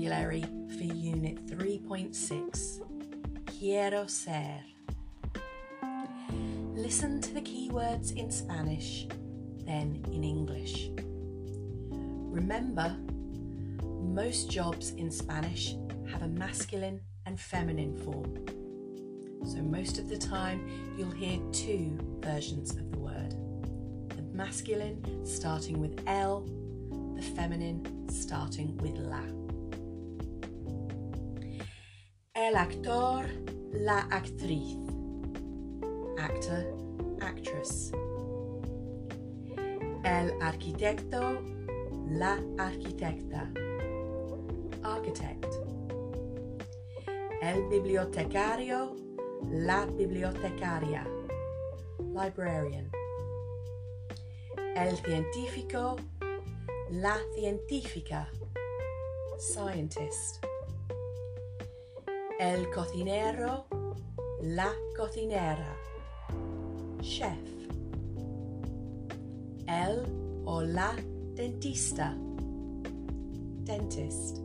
vocabulary for Unit 3.6 Quiero ser. Listen to the keywords in Spanish, then in English. Remember, most jobs in Spanish have a masculine and feminine form. So, most of the time, you'll hear two versions of the word the masculine starting with L, the feminine starting with la. El actor, la actriz. Actor, actress. El arquitecto, la arquitecta. Architect. El bibliotecario, la bibliotecaria. Librarian. El científico, la científica. Scientist. El cocinero, la cocinera. Chef. El o la dentista. Dentist.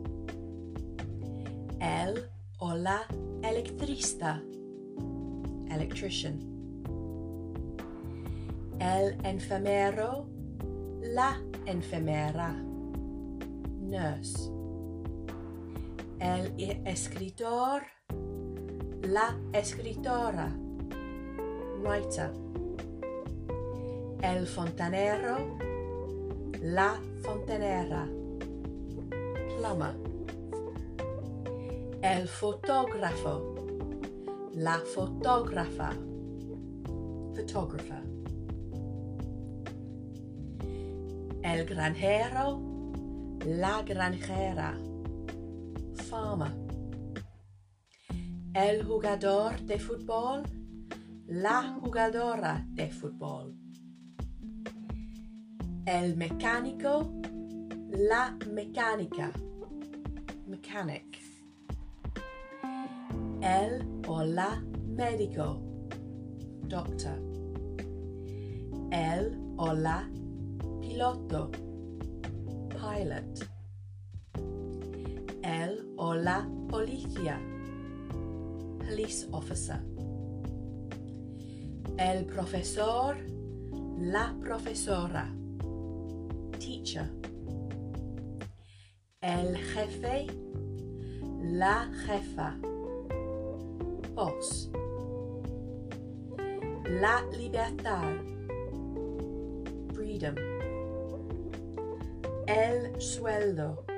El o la electrista. Electrician. El enfermero, la enfermera. Nurse. El escritor, la escritora. Writer. El fontanero, la fontanera. Plumber. El fotógrafo, la fotógrafa. Photographer. El granjero, la granjera. Farmer. El jugador de fútbol, la jugadora de fútbol. El mecánico, la mecánica. Mechanic. El o la médico. Doctor. El o la piloto. Pilot. El o la policía. Police officer. El profesor, la profesora. Teacher. El jefe, la jefa. Boss. La libertad. Freedom. El sueldo.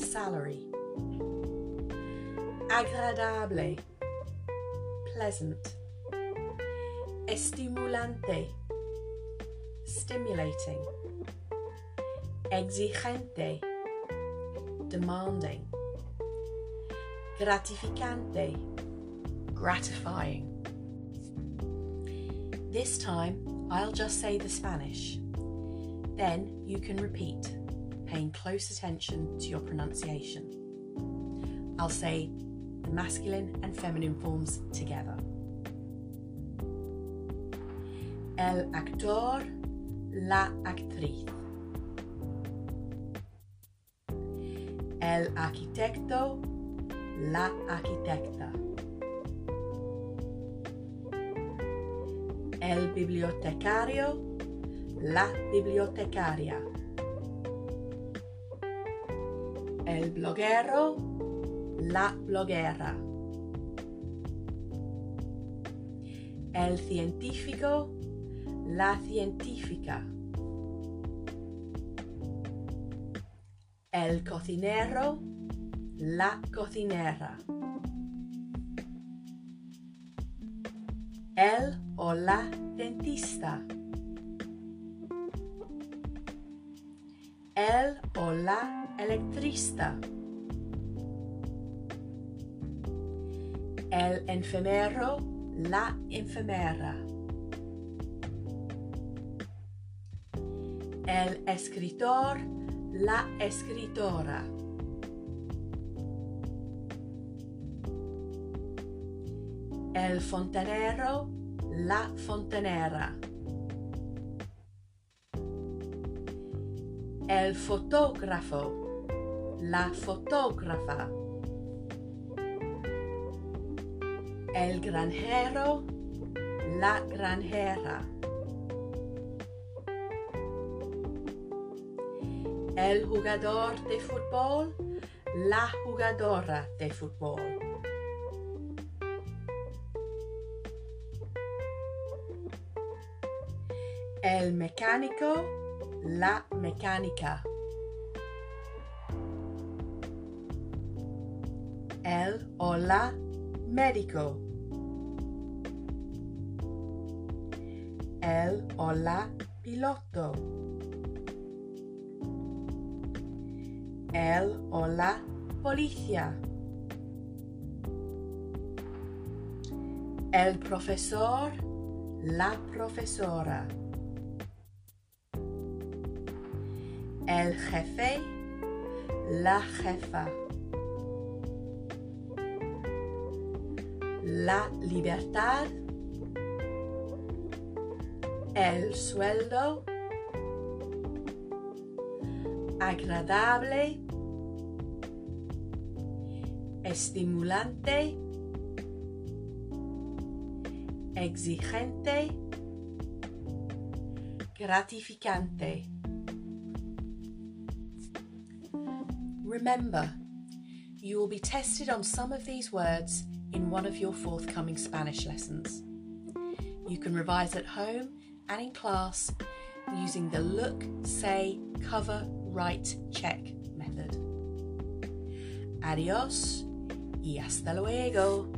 Salary. Agradable. Pleasant. Estimulante. Stimulating. Exigente. Demanding. Gratificante. Gratifying. This time, I'll just say the Spanish. Then you can repeat, paying close attention to your pronunciation. I'll say the masculine and feminine forms together. El actor, la actriz. El arquitecto, la arquitecta. El bibliotecario, la bibliotecaria. El bloguero, la bloguera. El científico, la científica. El cocinero, la cocinera. El o la dentista. El o la electrista. El enfermero, la enfermera. El escritor, la escritora. El fontanero, la fontanera. El fotógrafo, la fotógrafa. El granjero, la granjera. El jugador de fútbol, la jugadora de fútbol. El mecánico, la mecánica. El o la médico. El o la piloto. El o la policía. El profesor, la profesora. El jefe, la jefa. La libertad, el sueldo, agradable, estimulante, exigente, gratificante. Remember, you will be tested on some of these words in one of your forthcoming Spanish lessons. You can revise at home and in class using the look, say, cover, write, check method. Adios y hasta luego.